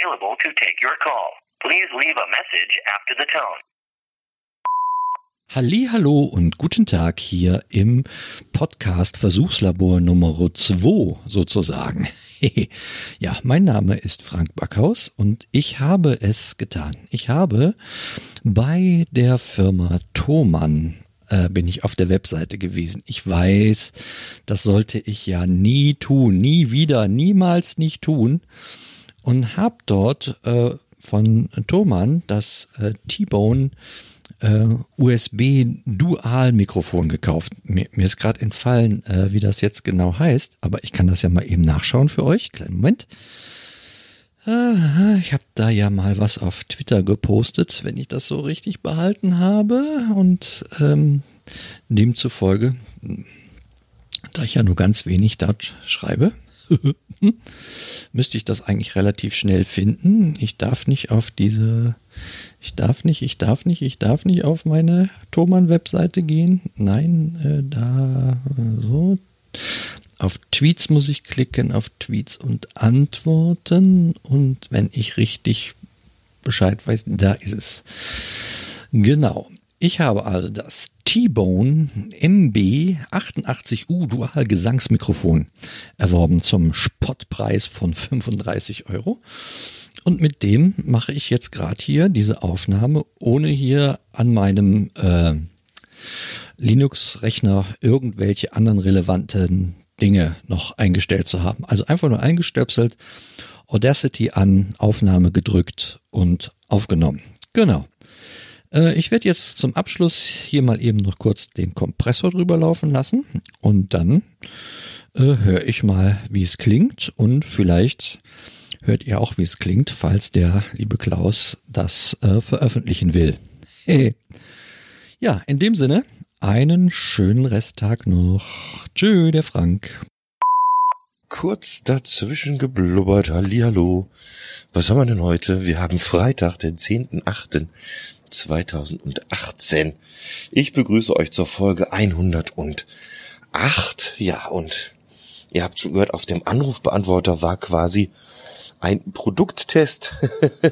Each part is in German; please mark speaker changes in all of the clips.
Speaker 1: available to take your call. Please leave a message after the tone.
Speaker 2: Hallo und guten Tag hier im Podcast Versuchslabor Nummer 2 sozusagen. ja, mein Name ist Frank Backhaus und ich habe es getan. Ich habe bei der Firma Thomann äh, bin ich auf der Webseite gewesen. Ich weiß, das sollte ich ja nie tun, nie wieder, niemals nicht tun. Und habe dort äh, von Thomann das äh, T-Bone äh, USB-Dual-Mikrofon gekauft. Mir, mir ist gerade entfallen, äh, wie das jetzt genau heißt, aber ich kann das ja mal eben nachschauen für euch. Kleinen Moment. Ich habe da ja mal was auf Twitter gepostet, wenn ich das so richtig behalten habe. Und ähm, demzufolge, da ich ja nur ganz wenig dort schreibe, müsste ich das eigentlich relativ schnell finden. Ich darf nicht auf diese, ich darf nicht, ich darf nicht, ich darf nicht auf meine Thomann-Webseite gehen. Nein, äh, da so auf Tweets muss ich klicken, auf Tweets und Antworten. Und wenn ich richtig Bescheid weiß, da ist es. Genau. Ich habe also das T-Bone MB 88U Dual Gesangsmikrofon erworben zum Spottpreis von 35 Euro. Und mit dem mache ich jetzt gerade hier diese Aufnahme, ohne hier an meinem äh, Linux-Rechner irgendwelche anderen relevanten Dinge noch eingestellt zu haben. Also einfach nur eingestöpselt, Audacity an, Aufnahme gedrückt und aufgenommen. Genau. Äh, ich werde jetzt zum Abschluss hier mal eben noch kurz den Kompressor drüber laufen lassen und dann äh, höre ich mal, wie es klingt und vielleicht hört ihr auch, wie es klingt, falls der liebe Klaus das äh, veröffentlichen will. Hey. Ja, in dem Sinne, einen schönen Resttag noch. Tschö, der Frank.
Speaker 3: Kurz dazwischen geblubbert, Hallihallo. Was haben wir denn heute? Wir haben Freitag, den 10.8.2018. Ich begrüße euch zur Folge 108. Ja, und ihr habt schon gehört, auf dem Anrufbeantworter war quasi ein Produkttest,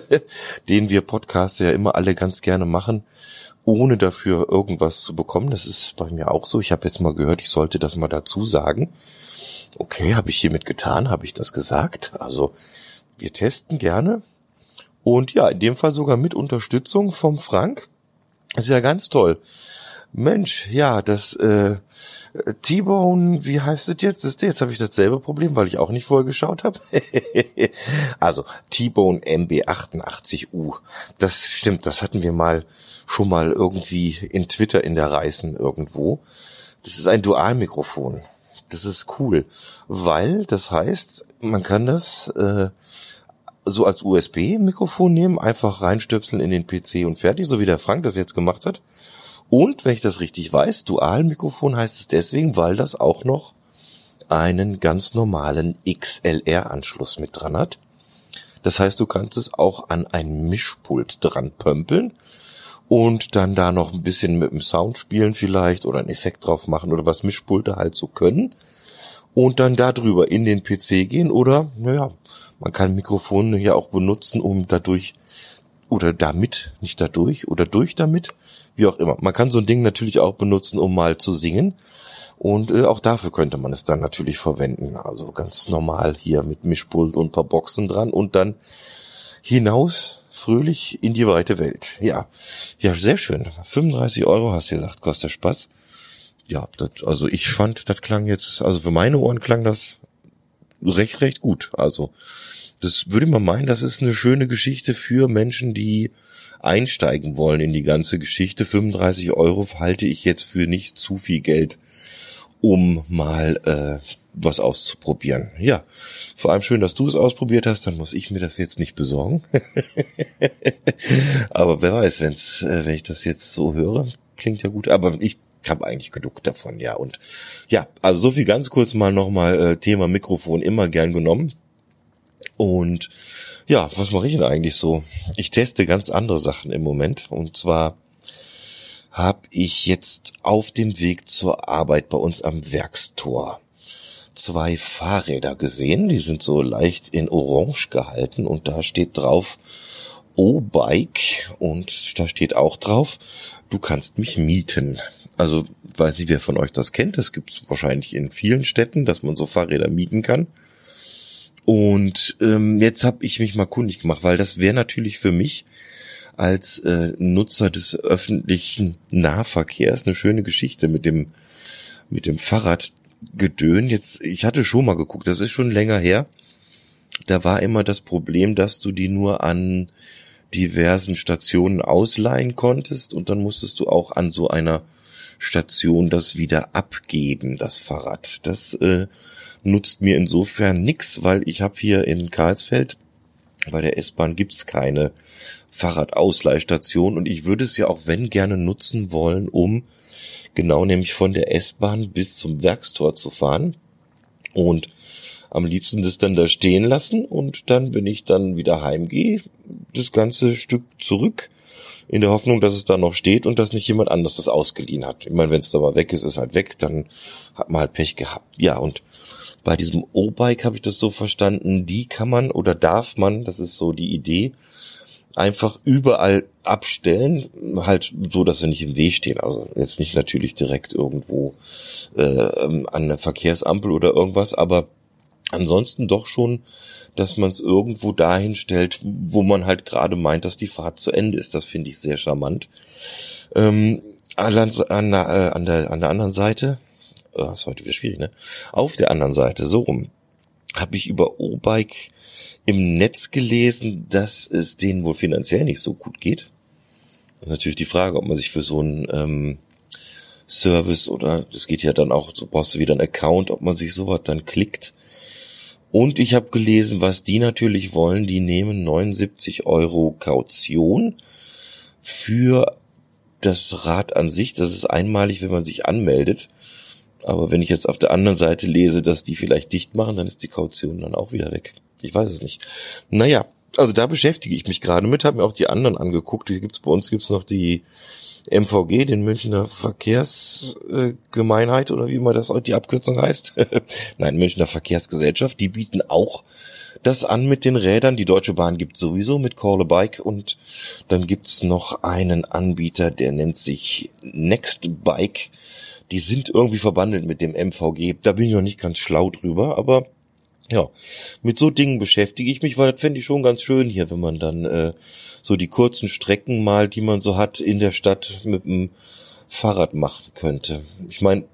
Speaker 3: den wir Podcasts ja immer alle ganz gerne machen ohne dafür irgendwas zu bekommen. Das ist bei mir auch so. Ich habe jetzt mal gehört, ich sollte das mal dazu sagen. Okay, habe ich hiermit getan, habe ich das gesagt. Also wir testen gerne. Und ja, in dem Fall sogar mit Unterstützung vom Frank. Das ist ja ganz toll. Mensch, ja, das äh, T-Bone, wie heißt es jetzt? Das, jetzt habe ich dasselbe Problem, weil ich auch nicht vorher geschaut habe. also T-Bone MB88U. Das stimmt, das hatten wir mal schon mal irgendwie in Twitter in der Reißen irgendwo. Das ist ein Dualmikrofon. Das ist cool, weil das heißt, man kann das äh, so als USB-Mikrofon nehmen, einfach reinstöpseln in den PC und fertig, so wie der Frank das jetzt gemacht hat. Und wenn ich das richtig weiß, Dualmikrofon heißt es deswegen, weil das auch noch einen ganz normalen XLR-Anschluss mit dran hat. Das heißt, du kannst es auch an ein Mischpult dran pömpeln und dann da noch ein bisschen mit dem Sound spielen vielleicht oder einen Effekt drauf machen oder was Mischpulte halt so können und dann darüber in den PC gehen oder naja, man kann Mikrofone ja auch benutzen, um dadurch oder damit, nicht dadurch oder durch damit, wie auch immer. Man kann so ein Ding natürlich auch benutzen, um mal zu singen. Und äh, auch dafür könnte man es dann natürlich verwenden. Also ganz normal hier mit Mischpult und paar Boxen dran und dann hinaus fröhlich in die weite Welt. Ja, ja, sehr schön. 35 Euro hast du gesagt, kostet Spaß. Ja, das, also ich fand, das klang jetzt, also für meine Ohren klang das recht, recht gut. Also das würde man meinen, das ist eine schöne Geschichte für Menschen, die einsteigen wollen in die ganze Geschichte. 35 Euro halte ich jetzt für nicht zu viel Geld, um mal äh, was auszuprobieren. Ja, vor allem schön, dass du es ausprobiert hast, dann muss ich mir das jetzt nicht besorgen. Aber wer weiß, wenn's, äh, wenn ich das jetzt so höre, klingt ja gut. Aber ich habe eigentlich genug davon, ja. Und ja, also so viel ganz kurz mal nochmal äh, Thema Mikrofon immer gern genommen. Und ja, was mache ich denn eigentlich so? Ich teste ganz andere Sachen im Moment. Und zwar habe ich jetzt auf dem Weg zur Arbeit bei uns am Werkstor zwei Fahrräder gesehen, die sind so leicht in Orange gehalten und da steht drauf O-Bike und da steht auch drauf, du kannst mich mieten. Also weiß nicht, wer von euch das kennt. Das gibt es wahrscheinlich in vielen Städten, dass man so Fahrräder mieten kann. Und ähm, jetzt habe ich mich mal kundig gemacht, weil das wäre natürlich für mich als äh, Nutzer des öffentlichen Nahverkehrs eine schöne Geschichte mit dem mit dem Fahrradgedön. Jetzt, ich hatte schon mal geguckt, das ist schon länger her. Da war immer das Problem, dass du die nur an diversen Stationen ausleihen konntest und dann musstest du auch an so einer Station das wieder abgeben, das Fahrrad. Das äh, nutzt mir insofern nix, weil ich habe hier in Karlsfeld bei der S-Bahn gibt's keine Fahrradausleihstation und ich würde es ja auch wenn gerne nutzen wollen, um genau nämlich von der S-Bahn bis zum Werkstor zu fahren und am liebsten das dann da stehen lassen und dann, wenn ich dann wieder heimgehe, das ganze Stück zurück in der Hoffnung, dass es da noch steht und dass nicht jemand anders das ausgeliehen hat. Ich meine, wenn es da mal weg ist, ist halt weg, dann hat man halt Pech gehabt. Ja, und bei diesem O-Bike habe ich das so verstanden, die kann man oder darf man, das ist so die Idee, einfach überall abstellen, halt so, dass sie nicht im Weg stehen. Also jetzt nicht natürlich direkt irgendwo äh, an der Verkehrsampel oder irgendwas, aber ansonsten doch schon, dass man es irgendwo dahin stellt, wo man halt gerade meint, dass die Fahrt zu Ende ist. Das finde ich sehr charmant. Ähm, an, an, äh, an, der, an der anderen Seite, oh, ist heute wieder schwierig, ne? Auf der anderen Seite, so rum, habe ich über O-Bike im Netz gelesen, dass es denen wohl finanziell nicht so gut geht. Das ist natürlich die Frage, ob man sich für so einen ähm, Service oder das geht ja dann auch, so brauchst du wieder einen Account, ob man sich sowas dann klickt. Und ich habe gelesen, was die natürlich wollen, die nehmen 79 Euro Kaution für das Rad an sich. Das ist einmalig, wenn man sich anmeldet. Aber wenn ich jetzt auf der anderen Seite lese, dass die vielleicht dicht machen, dann ist die Kaution dann auch wieder weg. Ich weiß es nicht. Naja, also da beschäftige ich mich gerade mit, habe mir auch die anderen angeguckt. Hier gibt's bei uns gibt's noch die MVG, den Münchner Verkehrsgemeinheit oder wie man das die Abkürzung heißt. Nein, Münchner Verkehrsgesellschaft. Die bieten auch das an mit den Rädern. Die Deutsche Bahn gibt sowieso mit Call a Bike und dann gibt's noch einen Anbieter, der nennt sich Next Bike. Die sind irgendwie verbandelt mit dem MVG. Da bin ich noch nicht ganz schlau drüber, aber ja, mit so Dingen beschäftige ich mich, weil das fände ich schon ganz schön hier, wenn man dann äh, so die kurzen Strecken mal, die man so hat in der Stadt mit dem Fahrrad machen könnte. Ich meine,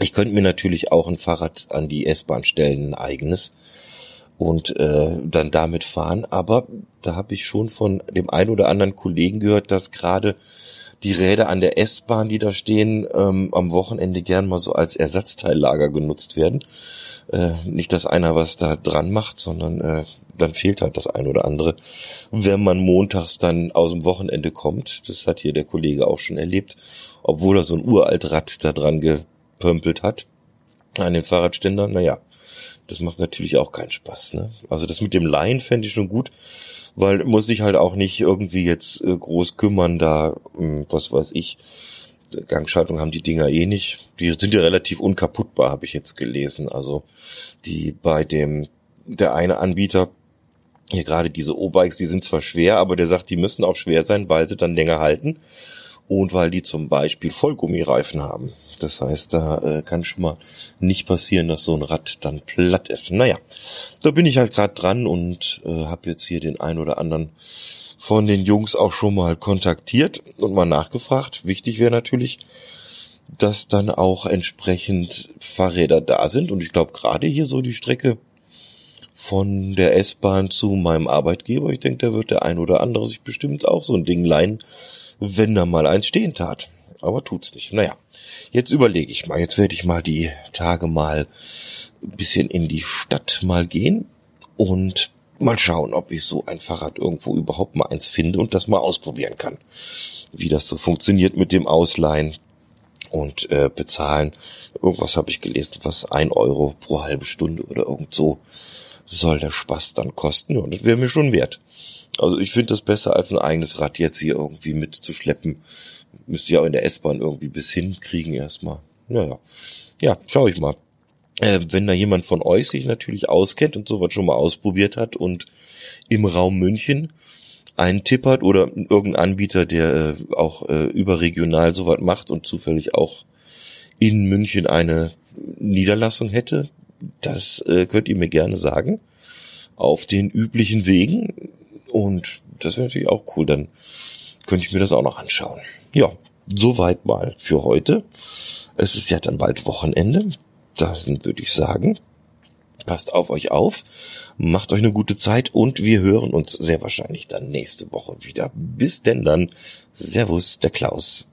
Speaker 3: ich könnte mir natürlich auch ein Fahrrad an die S-Bahn stellen, ein eigenes und äh, dann damit fahren, aber da habe ich schon von dem einen oder anderen Kollegen gehört, dass gerade die Räder an der S-Bahn, die da stehen, ähm, am Wochenende gern mal so als Ersatzteillager genutzt werden. Äh, nicht, dass einer was da dran macht, sondern äh, dann fehlt halt das ein oder andere. Wenn man montags dann aus dem Wochenende kommt, das hat hier der Kollege auch schon erlebt, obwohl er so ein uralt Rad da dran gepömpelt hat, an den Fahrradständern, naja, das macht natürlich auch keinen Spaß. Ne? Also das mit dem Laien fände ich schon gut, weil muss sich halt auch nicht irgendwie jetzt äh, groß kümmern, da, hm, was weiß ich, Gangschaltung haben die Dinger eh nicht. Die sind ja relativ unkaputtbar, habe ich jetzt gelesen. Also die bei dem, der eine Anbieter, hier gerade diese O-Bikes, die sind zwar schwer, aber der sagt, die müssen auch schwer sein, weil sie dann länger halten und weil die zum Beispiel Vollgummireifen haben. Das heißt, da äh, kann schon mal nicht passieren, dass so ein Rad dann platt ist. Naja, da bin ich halt gerade dran und äh, habe jetzt hier den ein oder anderen von den Jungs auch schon mal kontaktiert und mal nachgefragt. Wichtig wäre natürlich, dass dann auch entsprechend Fahrräder da sind. Und ich glaube, gerade hier so die Strecke von der S-Bahn zu meinem Arbeitgeber, ich denke, da wird der ein oder andere sich bestimmt auch so ein Ding leihen, wenn da mal eins stehen tat. Aber tut's nicht. Naja, jetzt überlege ich mal, jetzt werde ich mal die Tage mal ein bisschen in die Stadt mal gehen und mal schauen, ob ich so ein Fahrrad irgendwo überhaupt mal eins finde und das mal ausprobieren kann. Wie das so funktioniert mit dem Ausleihen und äh, bezahlen. Irgendwas habe ich gelesen, was ein Euro pro halbe Stunde oder irgend so soll der Spaß dann kosten. Und das wäre mir schon wert. Also ich finde das besser als ein eigenes Rad jetzt hier irgendwie mitzuschleppen. Müsste ja auch in der S-Bahn irgendwie bis hinkriegen erstmal. Naja. Ja, schau ich mal. Äh, wenn da jemand von euch sich natürlich auskennt und sowas schon mal ausprobiert hat und im Raum München einen Tipp hat oder irgendein Anbieter, der äh, auch äh, überregional sowas macht und zufällig auch in München eine Niederlassung hätte, das äh, könnt ihr mir gerne sagen. Auf den üblichen Wegen. Und das wäre natürlich auch cool. Dann könnte ich mir das auch noch anschauen. Ja, soweit mal für heute. Es ist ja dann bald Wochenende. Dann würde ich sagen, passt auf euch auf, macht euch eine gute Zeit und wir hören uns sehr wahrscheinlich dann nächste Woche wieder. Bis denn dann. Servus, der Klaus.